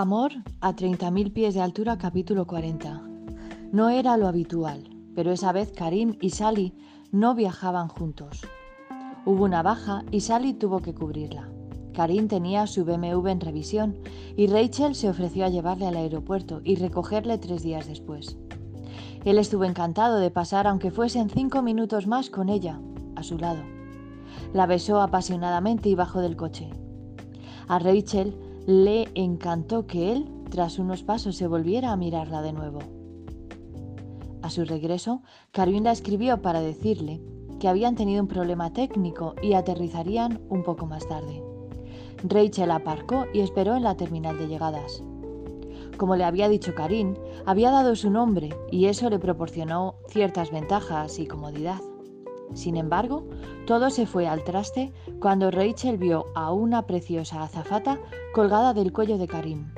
Amor a 30.000 pies de altura, capítulo 40. No era lo habitual, pero esa vez Karim y Sally no viajaban juntos. Hubo una baja y Sally tuvo que cubrirla. Karim tenía su BMW en revisión y Rachel se ofreció a llevarle al aeropuerto y recogerle tres días después. Él estuvo encantado de pasar, aunque fuesen cinco minutos más, con ella, a su lado. La besó apasionadamente y bajó del coche. A Rachel le encantó que él, tras unos pasos, se volviera a mirarla de nuevo. A su regreso, Karim la escribió para decirle que habían tenido un problema técnico y aterrizarían un poco más tarde. Rachel aparcó y esperó en la terminal de llegadas. Como le había dicho Karim, había dado su nombre y eso le proporcionó ciertas ventajas y comodidad. Sin embargo, todo se fue al traste cuando Rachel vio a una preciosa azafata colgada del cuello de Karim.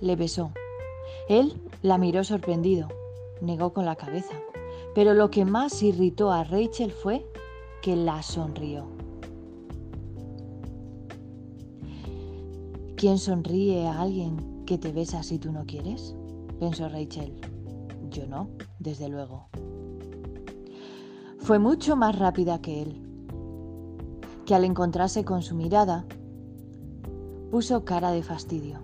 Le besó. Él la miró sorprendido, negó con la cabeza, pero lo que más irritó a Rachel fue que la sonrió. ¿Quién sonríe a alguien que te besa si tú no quieres? pensó Rachel. Yo no, desde luego. Fue mucho más rápida que él, que al encontrarse con su mirada, puso cara de fastidio.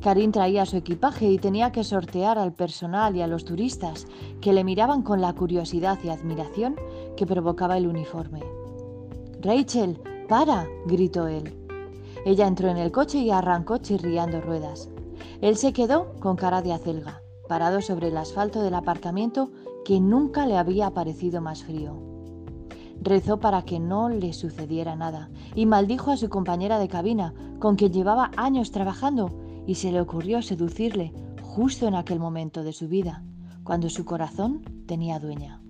Karim traía su equipaje y tenía que sortear al personal y a los turistas que le miraban con la curiosidad y admiración que provocaba el uniforme. Rachel, para, gritó él. Ella entró en el coche y arrancó chirriando ruedas. Él se quedó con cara de acelga, parado sobre el asfalto del aparcamiento que nunca le había parecido más frío. Rezó para que no le sucediera nada y maldijo a su compañera de cabina, con quien llevaba años trabajando, y se le ocurrió seducirle justo en aquel momento de su vida, cuando su corazón tenía dueña.